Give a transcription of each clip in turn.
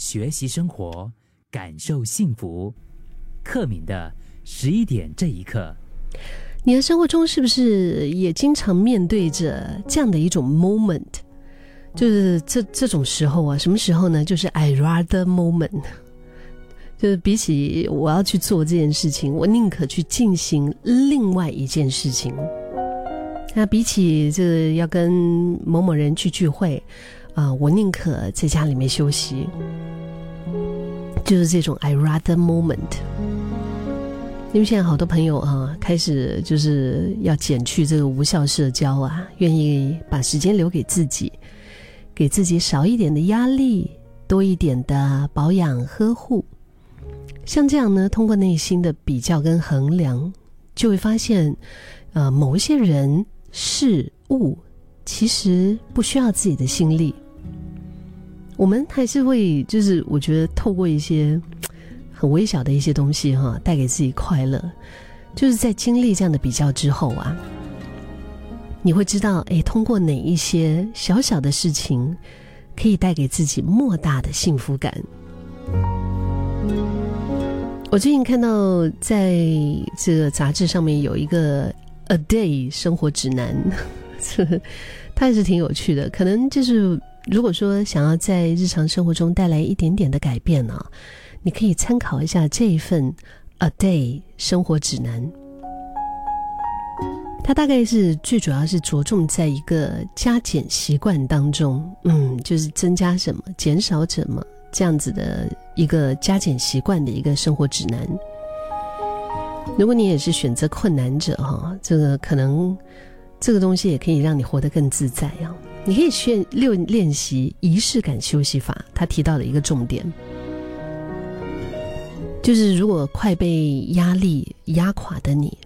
学习生活，感受幸福。克敏的十一点这一刻，你的生活中是不是也经常面对着这样的一种 moment？就是这这种时候啊，什么时候呢？就是 I rather moment，就是比起我要去做这件事情，我宁可去进行另外一件事情。那比起这个要跟某某人去聚会，啊，我宁可在家里面休息。就是这种 I rather moment。因为现在好多朋友啊，开始就是要减去这个无效社交啊，愿意把时间留给自己，给自己少一点的压力，多一点的保养呵护。像这样呢，通过内心的比较跟衡量，就会发现，呃，某一些人事物其实不需要自己的心力。我们还是会，就是我觉得透过一些 很微小的一些东西哈，带给自己快乐。就是在经历这样的比较之后啊，你会知道，哎，通过哪一些小小的事情，可以带给自己莫大的幸福感。我最近看到在这个杂志上面有一个 A Day 生活指南，它也是挺有趣的，可能就是。如果说想要在日常生活中带来一点点的改变呢，你可以参考一下这一份 A Day 生活指南。它大概是最主要是着重在一个加减习惯当中，嗯，就是增加什么，减少什么这样子的一个加减习惯的一个生活指南。如果你也是选择困难者哈，这个可能这个东西也可以让你活得更自在啊。你可以去练练习仪式感休息法，他提到的一个重点，就是如果快被压力压垮的你，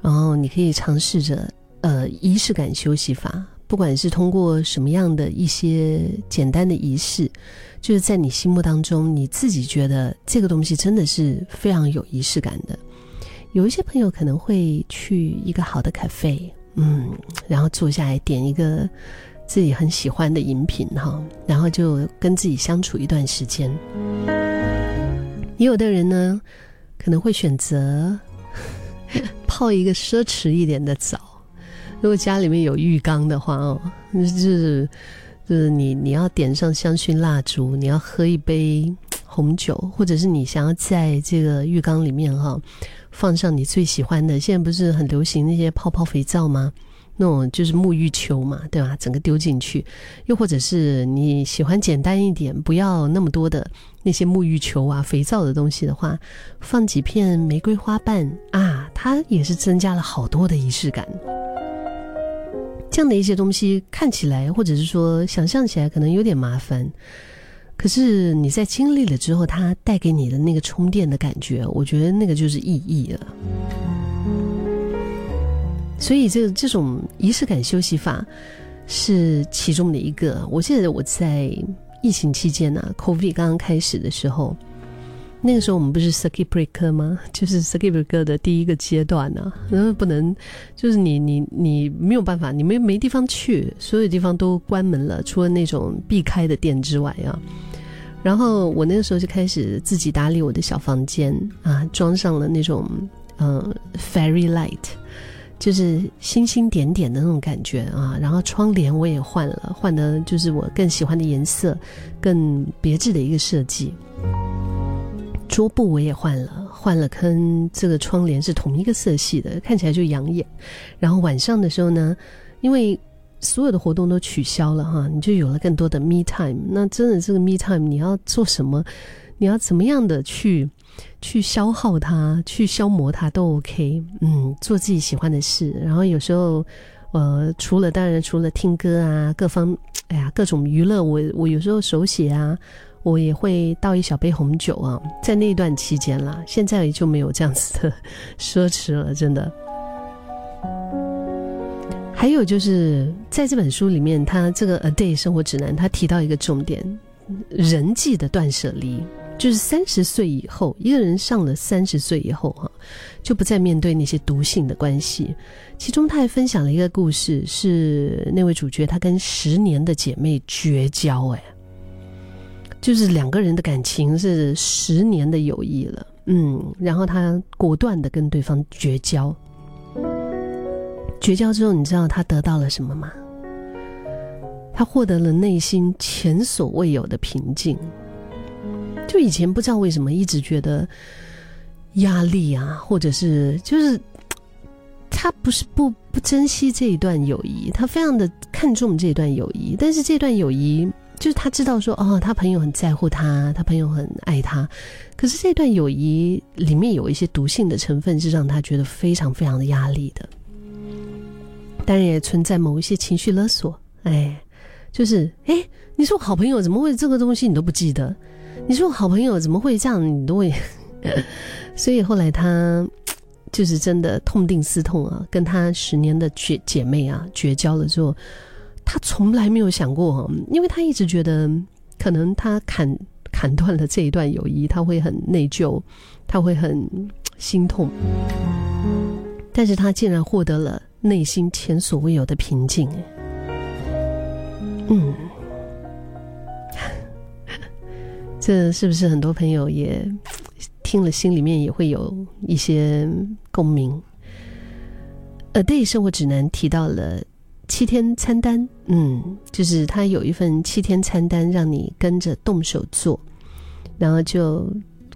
然后你可以尝试着呃仪式感休息法，不管是通过什么样的一些简单的仪式，就是在你心目当中你自己觉得这个东西真的是非常有仪式感的。有一些朋友可能会去一个好的咖啡，嗯，然后坐下来点一个。自己很喜欢的饮品哈，然后就跟自己相处一段时间。也有的人呢，可能会选择 泡一个奢侈一点的澡。如果家里面有浴缸的话哦，就是就是你你要点上香薰蜡烛，你要喝一杯红酒，或者是你想要在这个浴缸里面哈放上你最喜欢的。现在不是很流行那些泡泡肥皂吗？那种就是沐浴球嘛，对吧？整个丢进去，又或者是你喜欢简单一点，不要那么多的那些沐浴球啊、肥皂的东西的话，放几片玫瑰花瓣啊，它也是增加了好多的仪式感。这样的一些东西看起来，或者是说想象起来可能有点麻烦，可是你在经历了之后，它带给你的那个充电的感觉，我觉得那个就是意义了。所以，这这种仪式感休息法是其中的一个。我记得我在疫情期间呢，COVID 刚刚开始的时候，那个时候我们不是 circuit breaker 吗？就是 circuit breaker 的第一个阶段呢，然后不能，就是你你你没有办法，你没没地方去，所有地方都关门了，除了那种避开的店之外啊。然后我那个时候就开始自己打理我的小房间啊，装上了那种嗯 fairy light。就是星星点点的那种感觉啊，然后窗帘我也换了，换的就是我更喜欢的颜色，更别致的一个设计。桌布我也换了，换了跟这个窗帘是同一个色系的，看起来就养眼。然后晚上的时候呢，因为所有的活动都取消了哈，你就有了更多的 me time。那真的这个 me time，你要做什么？你要怎么样的去？去消耗它，去消磨它都 OK。嗯，做自己喜欢的事，然后有时候，呃，除了当然除了听歌啊，各方，哎呀，各种娱乐，我我有时候手写啊，我也会倒一小杯红酒啊，在那段期间啦，现在就没有这样子的 奢侈了，真的。还有就是在这本书里面，他这个《A Day 生活指南》，他提到一个重点：人际的断舍离。就是三十岁以后，一个人上了三十岁以后，哈，就不再面对那些毒性的关系。其中，他还分享了一个故事，是那位主角他跟十年的姐妹绝交，哎，就是两个人的感情是十年的友谊了，嗯，然后他果断的跟对方绝交。绝交之后，你知道他得到了什么吗？他获得了内心前所未有的平静。就以前不知道为什么一直觉得压力啊，或者是就是他不是不不珍惜这一段友谊，他非常的看重这段友谊，但是这段友谊就是他知道说哦，他朋友很在乎他，他朋友很爱他，可是这段友谊里面有一些毒性的成分，是让他觉得非常非常的压力的。当然也存在某一些情绪勒索，哎，就是哎，你说我好朋友怎么会这个东西你都不记得？你说我好朋友怎么会这样？你都会，所以后来他就是真的痛定思痛啊，跟他十年的姐姐妹啊绝交了之后，他从来没有想过，因为他一直觉得可能他砍砍断了这一段友谊，他会很内疚，他会很心痛，但是他竟然获得了内心前所未有的平静，嗯。这是不是很多朋友也听了，心里面也会有一些共鸣？A Day 生活指南提到了七天餐单，嗯，就是他有一份七天餐单，让你跟着动手做，然后就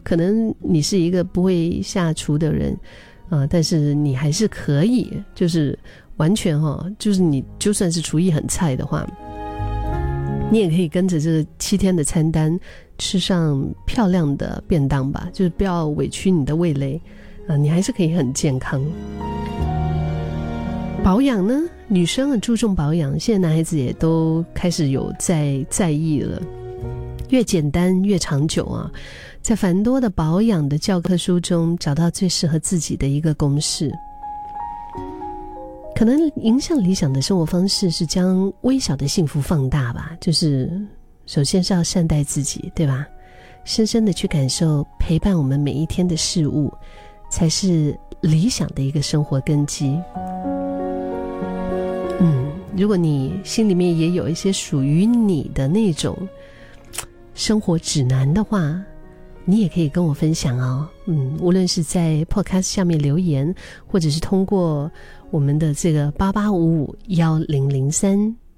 可能你是一个不会下厨的人啊，但是你还是可以，就是完全哈，就是你就算是厨艺很菜的话，你也可以跟着这七天的餐单。吃上漂亮的便当吧，就是不要委屈你的味蕾，啊，你还是可以很健康。保养呢，女生很注重保养，现在男孩子也都开始有在在意了。越简单越长久啊，在繁多的保养的教科书中，找到最适合自己的一个公式。可能影响理想的生活方式是将微小的幸福放大吧，就是。首先是要善待自己，对吧？深深的去感受陪伴我们每一天的事物，才是理想的一个生活根基。嗯，如果你心里面也有一些属于你的那种生活指南的话，你也可以跟我分享哦。嗯，无论是在 Podcast 下面留言，或者是通过我们的这个八八五五幺零零三。